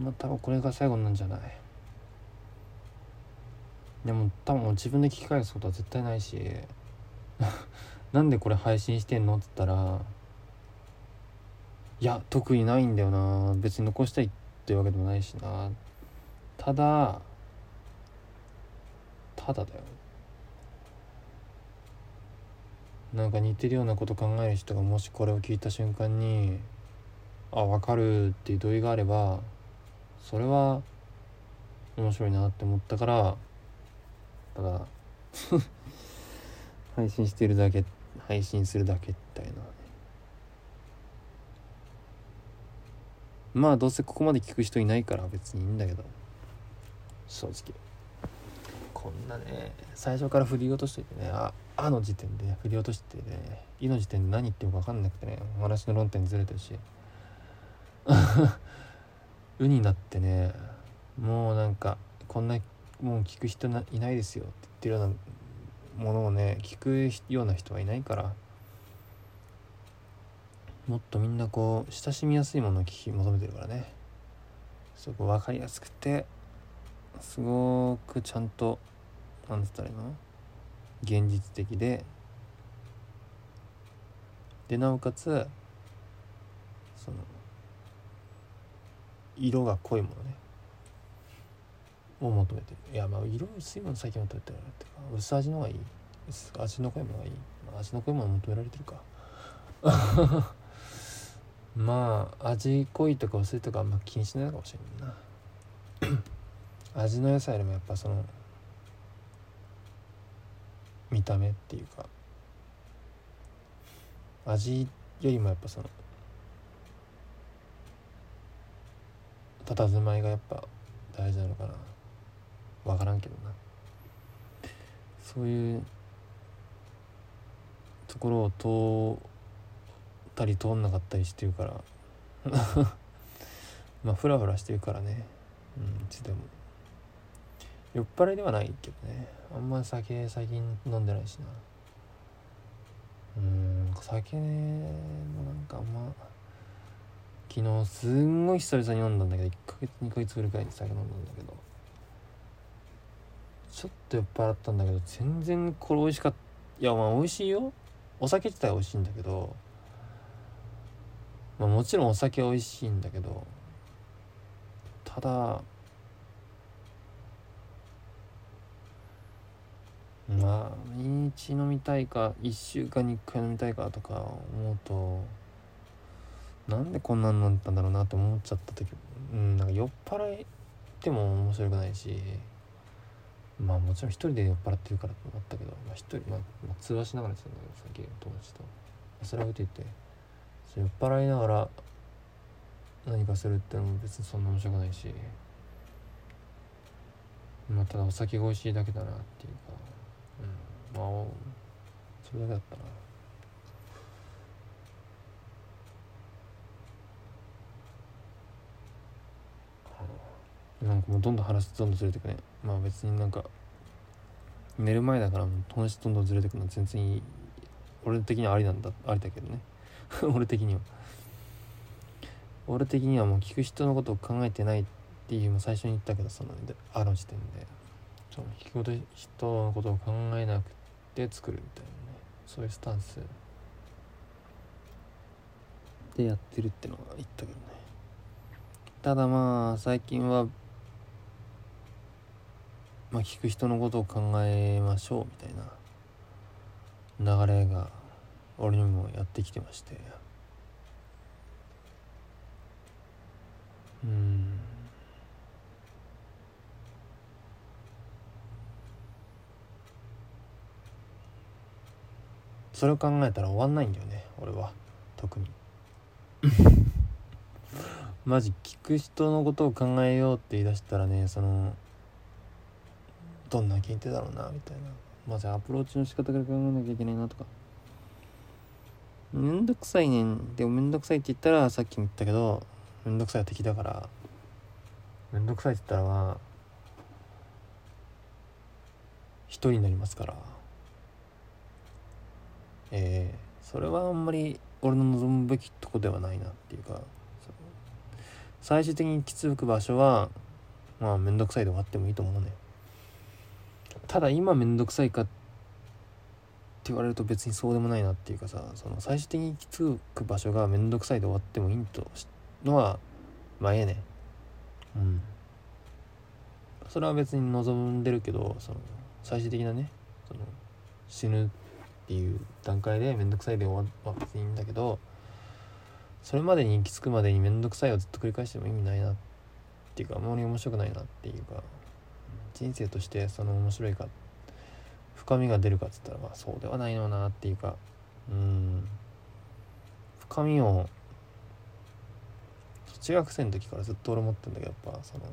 まあ多分これが最後なんじゃない？でも多分自分で聞き返すことは絶対ないし。なんでこれ配信してんの？っつったらいや特にないんだよな。別に残したいっていうわけでもないしな。ただただだよ。なんか似てるようなこと考える人がもしこれを聞いた瞬間にあ分かるっていう同意があればそれは面白いなって思ったからただ 配信してるだけ配信するだけみたいなまあどうせここまで聞く人いないから別にいいんだけど。正直。こんなね最初から振り落としといてねあ「あ」の時点で振り落としてね「い」の時点で何言ってるか分かんなくてねお話の論点ずれてるし「う」になってねもうなんかこんなもう聞く人いないですよって言ってるようなものをね聞くような人はいないからもっとみんなこう親しみやすいものを聞き求めてるからね。そこ分かりやすくてすごくちゃんとなんつったらいいの？現実的ででなおかつその色が濃いものね。を求めて。るいやまあ色薄いもの最近求めてるってか薄味の方がいい。味の濃いものがいい、まあ、味の濃いもの求められてるか。まあ味濃いとか薄いとかあんま気にしないのかもしれんな。味の良さよりもやっぱその見た目っていうか味よりもやっぱその佇まいがやっぱ大事なのかな。分からんけどな。そういうところを通ったり通んなかったりしてるから。まあフラフラしてるからね。うんいつでも。酔っ払いではないけどね。あんま酒最近飲んでないしな。うん酒もなんかあんま昨日すんごい久々に飲んだんだけど1ヶ月2ヶ月ぐらいに酒飲んだんだけどちょっと酔っ払ったんだけど全然これ美味しかったいやまあ美味しいよ。お酒自体美味しいんだけどまあもちろんお酒美味しいんだけどただまあ毎日飲みたいか1週間に1回飲みたいかとか思うとなんでこんなんなったんだろうなって思っちゃった時うんなんか酔っ払いても面白くないしまあもちろん一人で酔っ払ってるからと思ったけど、まあ、一人、まあ、まあ、通話しながらやってたんだけどさっき友達と。それは置いていて酔っ払いながら何かするってのも別にそんな面白くないしまあただお酒が美味しいだけだなっていうかうんまあそれだけだったな。なんかもうどんどん話どんどんずれてくね。まあ別になんか寝る前だからもう話どんどんずれてくのは全然いい。俺的にはありなんだ。ありだけどね。俺的には。俺的にはもう聞く人のことを考えてないっていうも最初に言ったけどそのあの時点で。その聞く人のことを考えなくて作るみたいなね。そういうスタンスでやってるってのは言ったけどね。ただまあ最近はまあ聞く人のことを考えましょうみたいな流れが俺にもやってきてまして。うん。それを考えたら終わんないんだよね俺は。特に。マジ聞く人のことを考えようって言い出したらねそのどんな聞いてだろうなみたいな。まずアプローチの仕方から考えなきゃいけないなとか。めんどくさいねん。でもめんどくさいって言ったらさっきも言ったけどめんどくさいは敵だから。めんどくさいって言ったらまあ一人になりますから。ええー、それはあんまり俺の望むべきとこではないなっていうか。最終的に行き着く場所はまあ面倒くさいで終わってもいいと思うねただ今面倒くさいかって言われると別にそうでもないなっていうかさその最終的に行き着く場所が面倒くさいで終わってもいいとのはまあええね。うん。それは別に望んでるけどその最終的なねその死ぬっていう段階で面倒くさいで終わっていいんだけどそれまでに行き着くまでに面倒くさいをずっと繰り返しても意味ないなっていうかあんまり面白くないなっていうか人生としてその面白いか深みが出るかっつったらまあそうではないのなっていうかうん。深みを中学生の時からずっと俺思ってんだけどやっぱその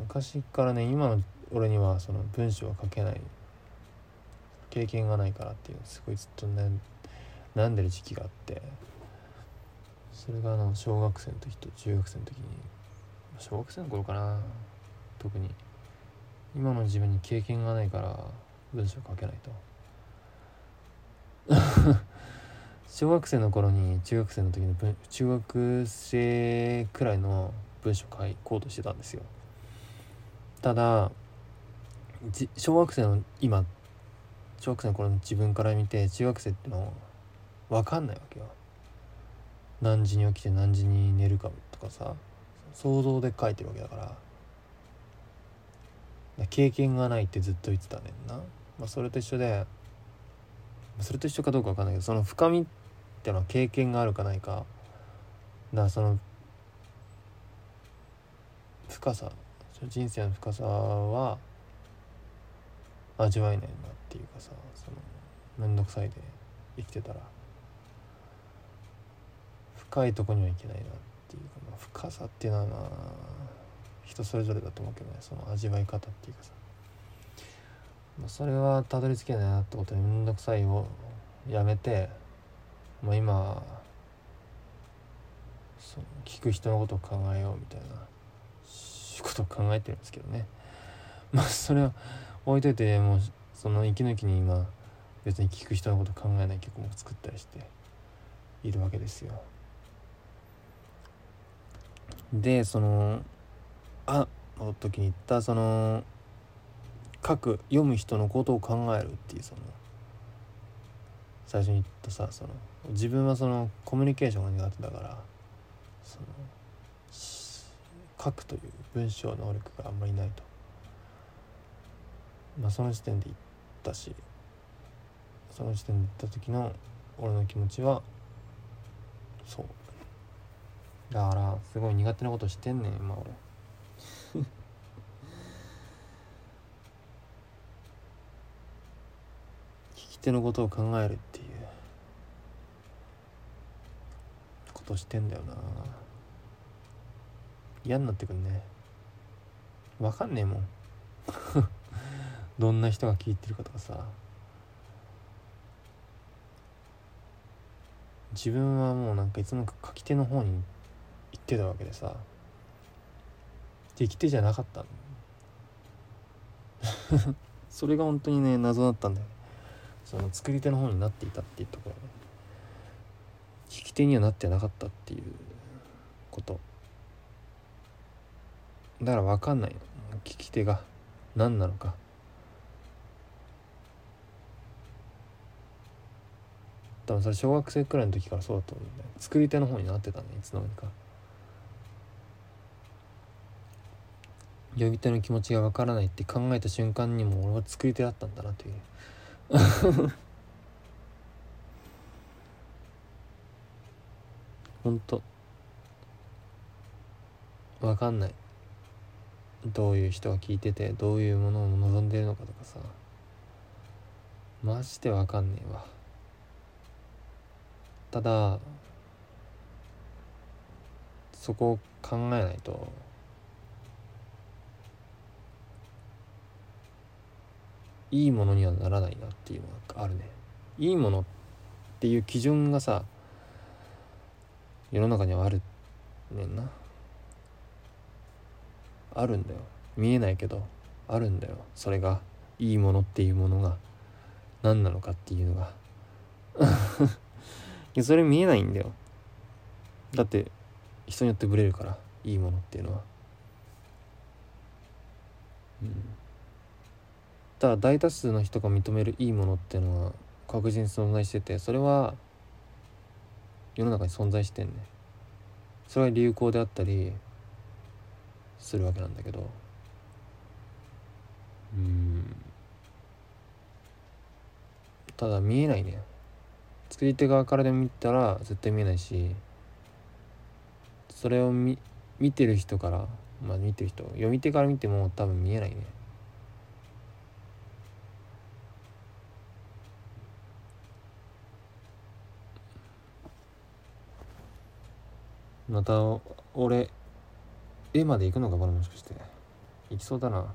昔からね今の俺にはその文章は書けない経験がないからっていうすごいずっとね悩んでる時期があってそれがあの小学生の時と中学生の時に小学生の頃かな。特に。今の自分に経験がないから文章書けないと。小学生の頃に中学生の時の文中学生くらいの文章書こうとしてたんですよ。ただ小学生の今小学生の頃の自分から見て中学生ってのは分かんないわけよ。何時に起きて何時に寝るかとかさ。想像で書いてるわけだから。経験がないってずっと言ってたねんな、まあ、それと一緒でそれと一緒かどうか分かんないけどその深みってのは経験があるかないか。だからその深さ。人生の深さは味わえないなっていうかさその面倒くさいで生きてたら。深いとこにはいけないなって。ていうか、まあ、深さっていうのはな人それぞれだと思うけどねその味わい方っていうかさ、まあ、それはたどり着けないなってことで面倒くさいをやめてもう今その聞く人のことを考えようみたいなことを考えてるんですけどね。まあそれは置いといてもうその息抜きに今別に聞く人のこと考えない曲も作ったりしているわけですよ。でその「あ」の時に言ったその書く読む人のことを考えるっていうその最初に言ったさその自分はそのコミュニケーションが苦手だからその書くという文章能力があんまりないと。まあその時点で言ったしその時点で言った時の俺の気持ちはそう。だからすごい苦手なことしてんねん今俺。聞き手のことを考えるっていう。ことしてんだよな。嫌になってくんね。分かんねえもん。どんな人が聞いてるかとかさ。自分はもうなんかいつも書き手の方に行ってたわけでさ。でき手じゃなかった それが本当にね謎だったんだよその作り手の方になっていたっていうところ。ね聞き手にはなってなかったっていうこと。だから分かんない聞き手が何なのか。多分それ小学生くらいの時からそうだと思うんだよ作り手の方になってたねいつの間にか。呼び手の気持ちが分からないって考えた瞬間にも俺は作り手だったんだなという。ほんと分かんない。どういう人が聞いててどういうものを望んでるのかとかさ。マジで分かんねえわ。ただそこを考えないといいものにはならないなっていうのがあるね。いいものっていう基準がさ世の中にはあるねんな。あるんだよ。見えないけどあるんだよ。それがいいものっていうものが何なのかっていうのが。いやそれ見えないんだよ。だって人によってブレるからいいものっていうのは。うん。ただ大多数の人が認めるいいものっていうのは確実に存在しててそれは世の中に存在してんねそれは流行であったりするわけなんだけど。うん。ただ見えないね。作り手側からでも見たら絶対見えないしそれを見見てる人からまあ見てる人読み手から見ても多分見えないねまた俺 A まで行くのかこれもしかして。行きそうだな。